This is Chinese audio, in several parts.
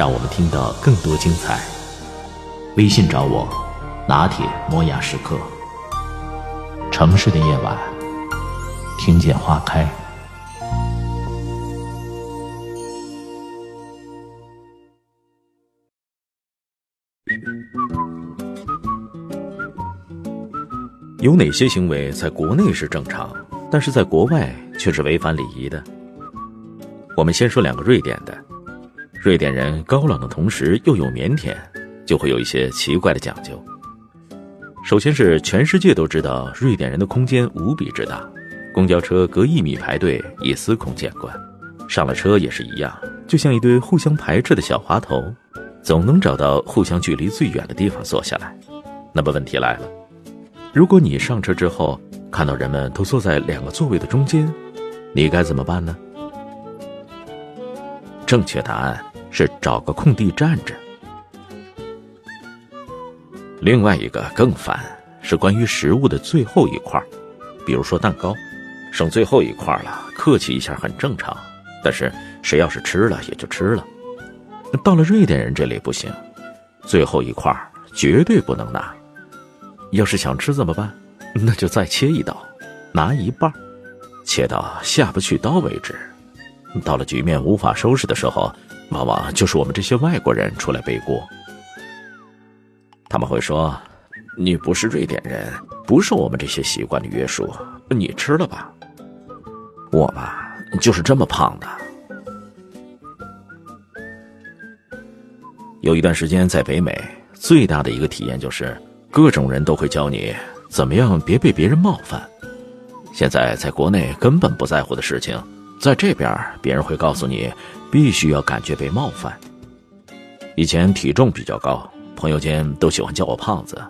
让我们听到更多精彩。微信找我，拿铁磨牙时刻。城市的夜晚，听见花开。有哪些行为在国内是正常，但是在国外却是违反礼仪的？我们先说两个瑞典的。瑞典人高冷的同时又有腼腆，就会有一些奇怪的讲究。首先是全世界都知道瑞典人的空间无比之大，公交车隔一米排队已司空见惯，上了车也是一样，就像一堆互相排斥的小滑头，总能找到互相距离最远的地方坐下来。那么问题来了。如果你上车之后看到人们都坐在两个座位的中间，你该怎么办呢？正确答案是找个空地站着。另外一个更烦是关于食物的最后一块，比如说蛋糕，剩最后一块了，客气一下很正常，但是谁要是吃了也就吃了。到了瑞典人这里不行，最后一块绝对不能拿。要是想吃怎么办？那就再切一刀，拿一半，切到下不去刀为止。到了局面无法收拾的时候，往往就是我们这些外国人出来背锅。他们会说：“你不是瑞典人，不受我们这些习惯的约束，你吃了吧。”我吧，就是这么胖的。有一段时间在北美，最大的一个体验就是。各种人都会教你怎么样别被别人冒犯。现在在国内根本不在乎的事情，在这边别人会告诉你，必须要感觉被冒犯。以前体重比较高，朋友间都喜欢叫我胖子，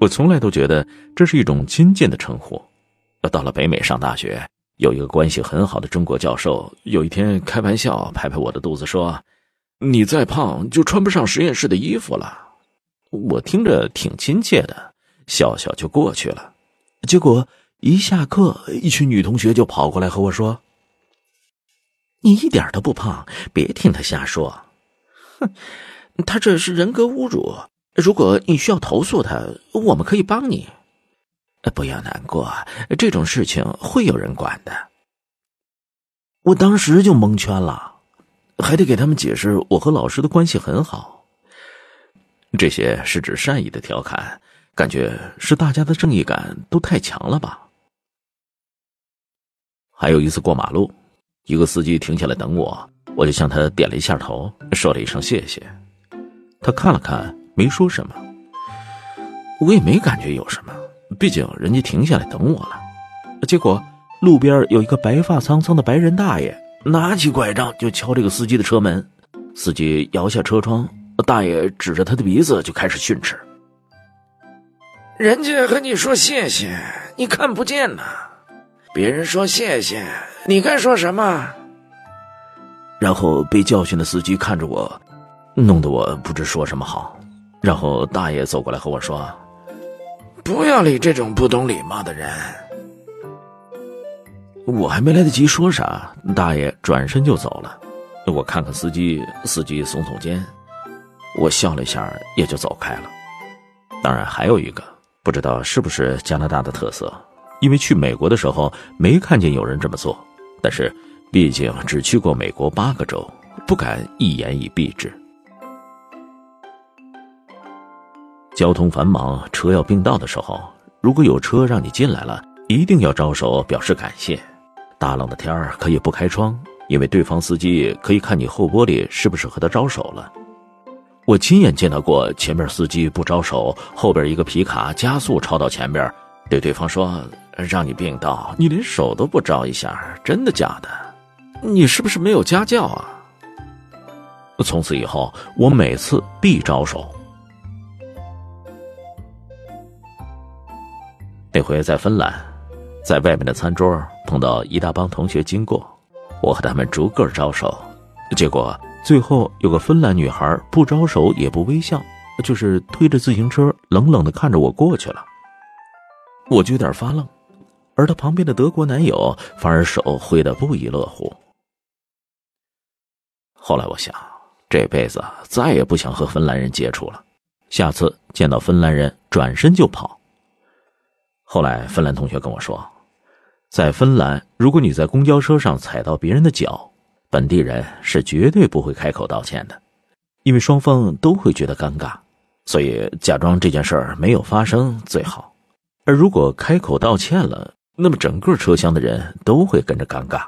我从来都觉得这是一种亲近的称呼。到了北美上大学，有一个关系很好的中国教授，有一天开玩笑拍拍我的肚子说：“你再胖就穿不上实验室的衣服了。”我听着挺亲切的，笑笑就过去了。结果一下课，一群女同学就跑过来和我说：“你一点都不胖，别听他瞎说。”哼，他这是人格侮辱。如果你需要投诉他，我们可以帮你。不要难过，这种事情会有人管的。我当时就蒙圈了，还得给他们解释我和老师的关系很好。这些是指善意的调侃，感觉是大家的正义感都太强了吧？还有一次过马路，一个司机停下来等我，我就向他点了一下头，说了一声谢谢。他看了看，没说什么。我也没感觉有什么，毕竟人家停下来等我了。结果路边有一个白发苍苍的白人大爷，拿起拐杖就敲这个司机的车门，司机摇下车窗。大爷指着他的鼻子就开始训斥：“人家和你说谢谢，你看不见呐！别人说谢谢，你该说什么？”然后被教训的司机看着我，弄得我不知说什么好。然后大爷走过来和我说：“不要理这种不懂礼貌的人。”我还没来得及说啥，大爷转身就走了。我看看司机，司机耸耸肩。我笑了一下，也就走开了。当然，还有一个不知道是不是加拿大的特色，因为去美国的时候没看见有人这么做。但是，毕竟只去过美国八个州，不敢一言以蔽之。交通繁忙，车要并道的时候，如果有车让你进来了，一定要招手表示感谢。大冷的天儿可以不开窗，因为对方司机可以看你后玻璃是不是和他招手了。我亲眼见到过前面司机不招手，后边一个皮卡加速超到前边，对对方说：“让你病倒，你连手都不招一下，真的假的？你是不是没有家教啊？”从此以后，我每次必招手。那回在芬兰，在外面的餐桌碰到一大帮同学经过，我和他们逐个招手，结果最后有个芬兰女孩不招手也不微笑，就是推着自行车冷冷的看着我过去了。我就有点发愣，而他旁边的德国男友反而手挥得不亦乐乎。后来我想，这辈子再也不想和芬兰人接触了，下次见到芬兰人转身就跑。后来芬兰同学跟我说，在芬兰，如果你在公交车上踩到别人的脚，本地人是绝对不会开口道歉的，因为双方都会觉得尴尬，所以假装这件事儿没有发生最好。而如果开口道歉了，那么整个车厢的人都会跟着尴尬。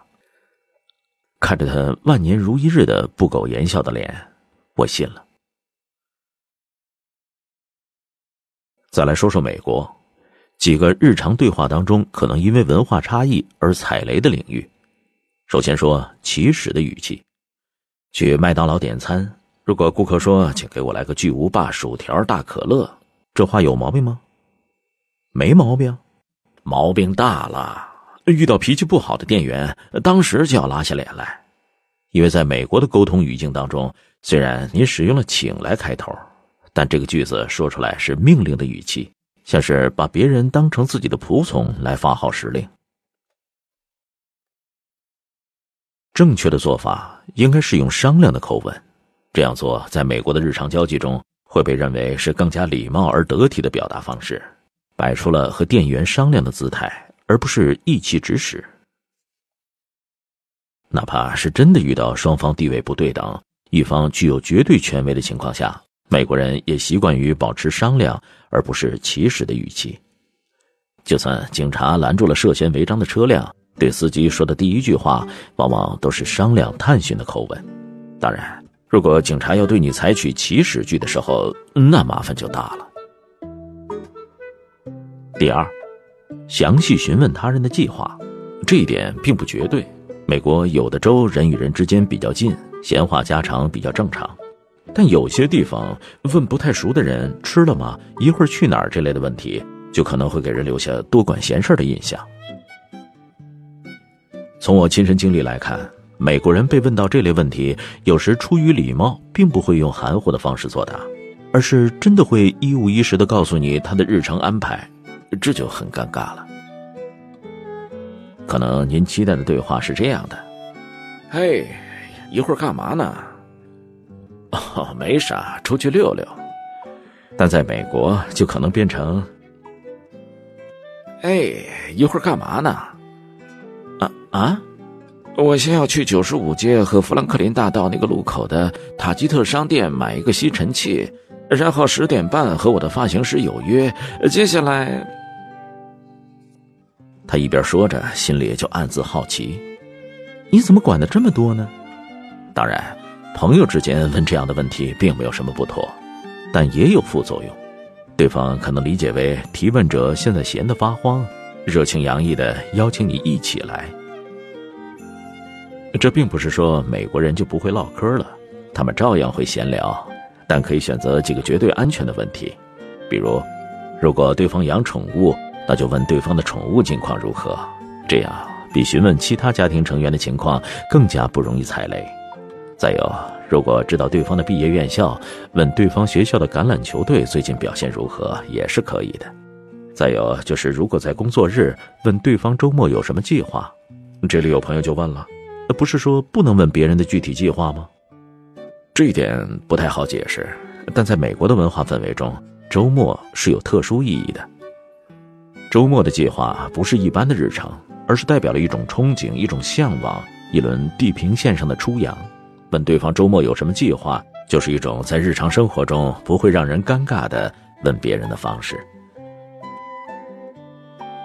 看着他万年如一日的不苟言笑的脸，我信了。再来说说美国，几个日常对话当中可能因为文化差异而踩雷的领域。首先说起始的语气，去麦当劳点餐，如果顾客说“请给我来个巨无霸薯条大可乐”，这话有毛病吗？没毛病，毛病大了。遇到脾气不好的店员，当时就要拉下脸来，因为在美国的沟通语境当中，虽然你使用了“请”来开头，但这个句子说出来是命令的语气，像是把别人当成自己的仆从来发号施令。正确的做法应该是用商量的口吻，这样做在美国的日常交际中会被认为是更加礼貌而得体的表达方式，摆出了和店员商量的姿态。而不是意气指使。哪怕是真的遇到双方地位不对等、一方具有绝对权威的情况下，美国人也习惯于保持商量而不是起始的语气。就算警察拦住了涉嫌违章的车辆，对司机说的第一句话往往都是商量探寻的口吻。当然，如果警察要对你采取起始句的时候，那麻烦就大了。第二。详细询问他人的计划，这一点并不绝对。美国有的州人与人之间比较近，闲话家常比较正常，但有些地方问不太熟的人吃了吗、一会儿去哪儿这类的问题，就可能会给人留下多管闲事的印象。从我亲身经历来看，美国人被问到这类问题，有时出于礼貌，并不会用含糊的方式作答，而是真的会一五一十的告诉你他的日程安排。这就很尴尬了。可能您期待的对话是这样的：“嘿，一会儿干嘛呢？”“哦，没啥，出去溜溜。”但在美国就可能变成：“哎，一会儿干嘛呢？”“啊啊，我先要去九十五街和富兰克林大道那个路口的塔吉特商店买一个吸尘器，然后十点半和我的发型师有约。接下来。”他一边说着，心里就暗自好奇：“你怎么管的这么多呢？”当然，朋友之间问这样的问题并没有什么不妥，但也有副作用。对方可能理解为提问者现在闲得发慌，热情洋溢的邀请你一起来。这并不是说美国人就不会唠嗑了，他们照样会闲聊，但可以选择几个绝对安全的问题，比如，如果对方养宠物。那就问对方的宠物近况如何，这样比询问其他家庭成员的情况更加不容易踩雷。再有，如果知道对方的毕业院校，问对方学校的橄榄球队最近表现如何也是可以的。再有就是，如果在工作日问对方周末有什么计划，这里有朋友就问了：不是说不能问别人的具体计划吗？这一点不太好解释，但在美国的文化氛围中，周末是有特殊意义的。周末的计划不是一般的日程，而是代表了一种憧憬、一种向往、一轮地平线上的初阳。问对方周末有什么计划，就是一种在日常生活中不会让人尴尬的问别人的方式。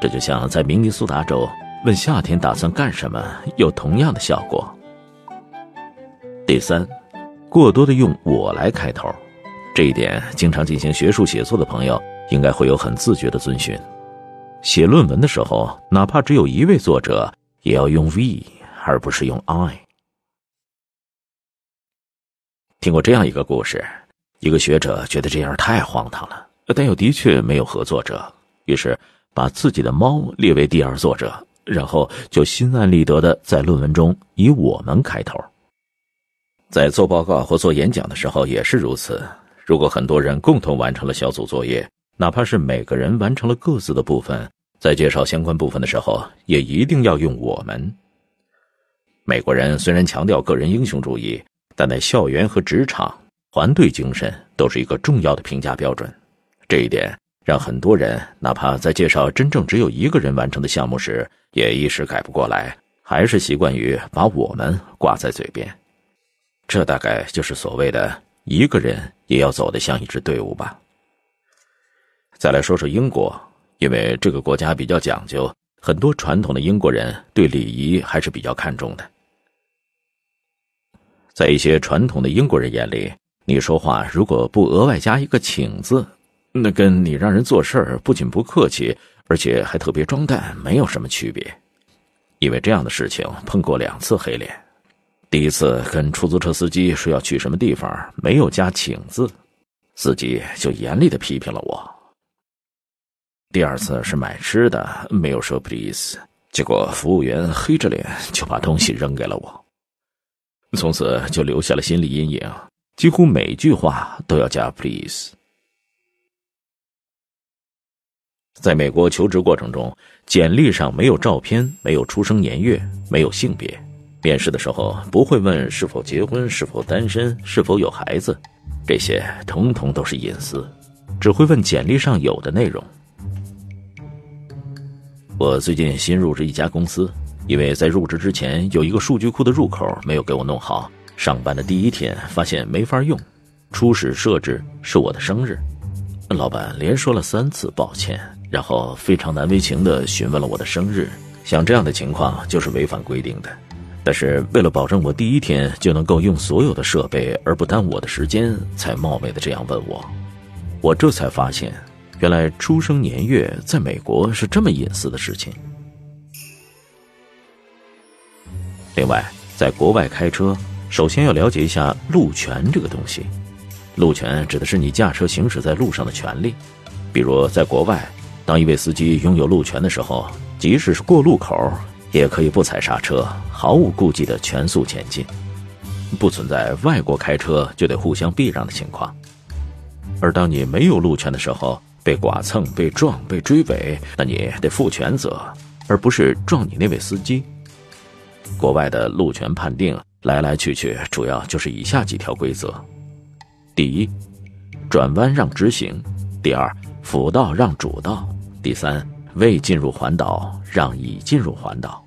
这就像在明尼苏达州问夏天打算干什么，有同样的效果。第三，过多的用我来开头，这一点经常进行学术写作的朋友应该会有很自觉的遵循。写论文的时候，哪怕只有一位作者，也要用 we 而不是用 I。听过这样一个故事：一个学者觉得这样太荒唐了，但又的确没有合作者，于是把自己的猫列为第二作者，然后就心安理得的在论文中以“我们”开头。在做报告或做演讲的时候也是如此。如果很多人共同完成了小组作业，哪怕是每个人完成了各自的部分，在介绍相关部分的时候，也一定要用“我们”。美国人虽然强调个人英雄主义。但在校园和职场，团队精神都是一个重要的评价标准。这一点让很多人哪怕在介绍真正只有一个人完成的项目时，也一时改不过来，还是习惯于把我们挂在嘴边。这大概就是所谓的一个人也要走得像一支队伍吧。再来说说英国，因为这个国家比较讲究，很多传统的英国人对礼仪还是比较看重的。在一些传统的英国人眼里，你说话如果不额外加一个“请”字，那跟你让人做事儿不仅不客气，而且还特别装蛋，没有什么区别。因为这样的事情碰过两次黑脸。第一次跟出租车司机说要去什么地方，没有加“请”字，司机就严厉的批评了我。第二次是买吃的，没有说 “please”，结果服务员黑着脸就把东西扔给了我。从此就留下了心理阴影，几乎每句话都要加 “please”。在美国求职过程中，简历上没有照片，没有出生年月，没有性别。面试的时候不会问是否结婚、是否单身、是否有孩子，这些统统都是隐私，只会问简历上有的内容。我最近新入职一家公司。因为在入职之前有一个数据库的入口没有给我弄好，上班的第一天发现没法用。初始设置是我的生日，老板连说了三次抱歉，然后非常难为情地询问了我的生日。像这样的情况就是违反规定的，但是为了保证我第一天就能够用所有的设备而不耽误我的时间，才冒昧的这样问我。我这才发现，原来出生年月在美国是这么隐私的事情。另外，在国外开车，首先要了解一下路权这个东西。路权指的是你驾车行驶在路上的权利。比如，在国外，当一位司机拥有路权的时候，即使是过路口，也可以不踩刹车，毫无顾忌的全速前进，不存在外国开车就得互相避让的情况。而当你没有路权的时候，被剐蹭、被撞、被追尾，那你得负全责，而不是撞你那位司机。国外的路权判定来来去去，主要就是以下几条规则：第一，转弯让直行；第二，辅道让主道；第三，未进入环岛让已进入环岛。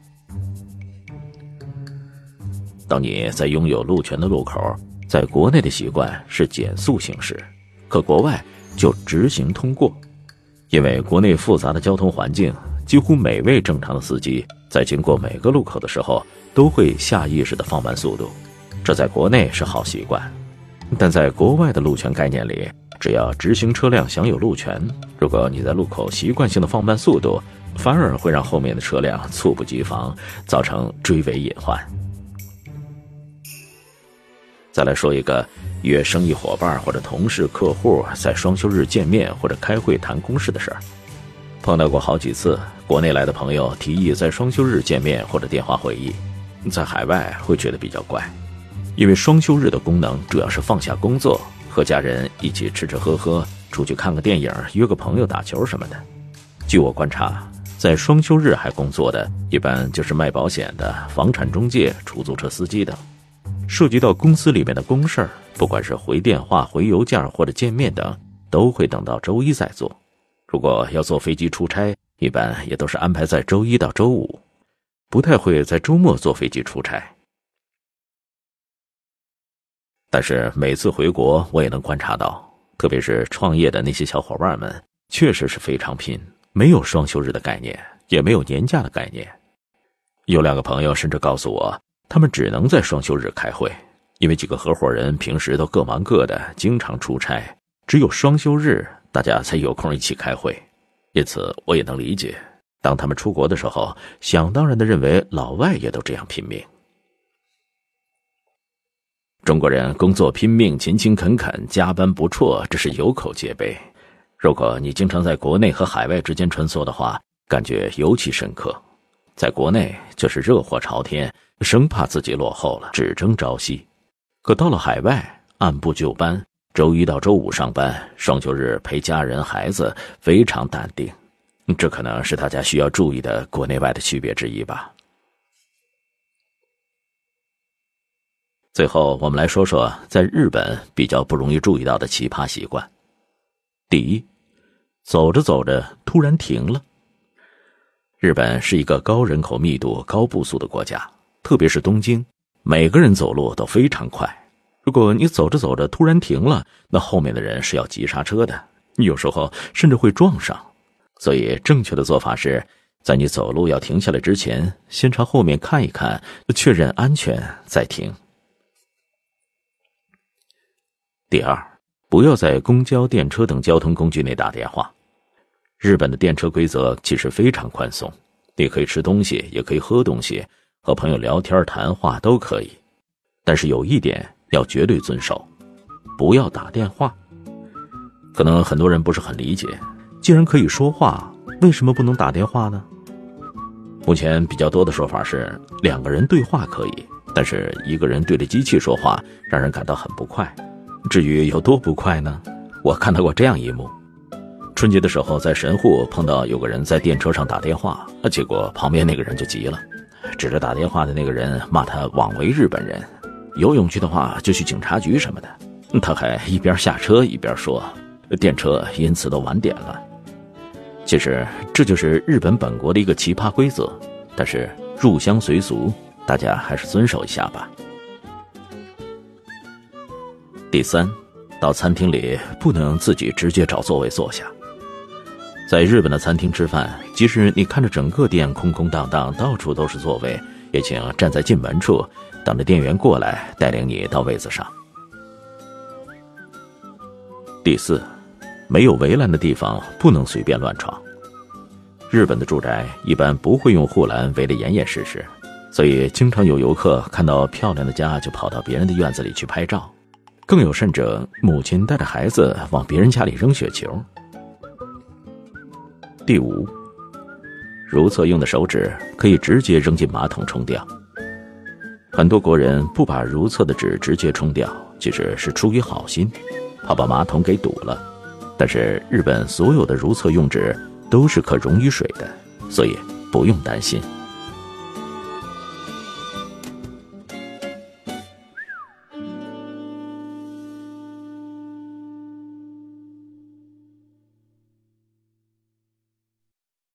当你在拥有路权的路口，在国内的习惯是减速行驶，可国外就直行通过，因为国内复杂的交通环境，几乎每位正常的司机在经过每个路口的时候。都会下意识的放慢速度，这在国内是好习惯，但在国外的路权概念里，只要直行车辆享有路权，如果你在路口习惯性的放慢速度，反而会让后面的车辆猝不及防，造成追尾隐患。再来说一个约生意伙伴或者同事、客户在双休日见面或者开会谈公事的事儿，碰到过好几次，国内来的朋友提议在双休日见面或者电话会议。在海外会觉得比较怪，因为双休日的功能主要是放下工作，和家人一起吃吃喝喝，出去看个电影，约个朋友打球什么的。据我观察，在双休日还工作的，一般就是卖保险的、房产中介、出租车司机等。涉及到公司里面的公事儿，不管是回电话、回邮件或者见面等，都会等到周一再做。如果要坐飞机出差，一般也都是安排在周一到周五。不太会在周末坐飞机出差，但是每次回国，我也能观察到，特别是创业的那些小伙伴们，确实是非常拼，没有双休日的概念，也没有年假的概念。有两个朋友甚至告诉我，他们只能在双休日开会，因为几个合伙人平时都各忙各的，经常出差，只有双休日大家才有空一起开会。因此，我也能理解。当他们出国的时候，想当然的认为老外也都这样拼命。中国人工作拼命、勤勤恳恳、加班不辍，这是有口皆碑。如果你经常在国内和海外之间穿梭的话，感觉尤其深刻。在国内就是热火朝天，生怕自己落后了，只争朝夕；可到了海外，按部就班，周一到周五上班，双休日陪家人孩子，非常淡定。这可能是大家需要注意的国内外的区别之一吧。最后，我们来说说在日本比较不容易注意到的奇葩习惯。第一，走着走着突然停了。日本是一个高人口密度、高步速的国家，特别是东京，每个人走路都非常快。如果你走着走着突然停了，那后面的人是要急刹车的，有时候甚至会撞上。所以，正确的做法是在你走路要停下来之前，先朝后面看一看，确认安全再停。第二，不要在公交、电车等交通工具内打电话。日本的电车规则其实非常宽松，你可以吃东西，也可以喝东西，和朋友聊天谈话都可以。但是有一点要绝对遵守，不要打电话。可能很多人不是很理解。既然可以说话，为什么不能打电话呢？目前比较多的说法是，两个人对话可以，但是一个人对着机器说话，让人感到很不快。至于有多不快呢？我看到过这样一幕：春节的时候在神户碰到有个人在电车上打电话，结果旁边那个人就急了，指着打电话的那个人骂他枉为日本人，有勇气的话就去警察局什么的。他还一边下车一边说，电车因此都晚点了。其实这就是日本本国的一个奇葩规则，但是入乡随俗，大家还是遵守一下吧。第三，到餐厅里不能自己直接找座位坐下。在日本的餐厅吃饭，即使你看着整个店空空荡荡，到处都是座位，也请站在进门处，等着店员过来带领你到位子上。第四。没有围栏的地方不能随便乱闯。日本的住宅一般不会用护栏围得严严实实，所以经常有游客看到漂亮的家就跑到别人的院子里去拍照，更有甚者，母亲带着孩子往别人家里扔雪球。第五，如厕用的手纸可以直接扔进马桶冲掉。很多国人不把如厕的纸直接冲掉，其实是出于好心，怕把马桶给堵了。但是日本所有的如厕用纸都是可溶于水的，所以不用担心。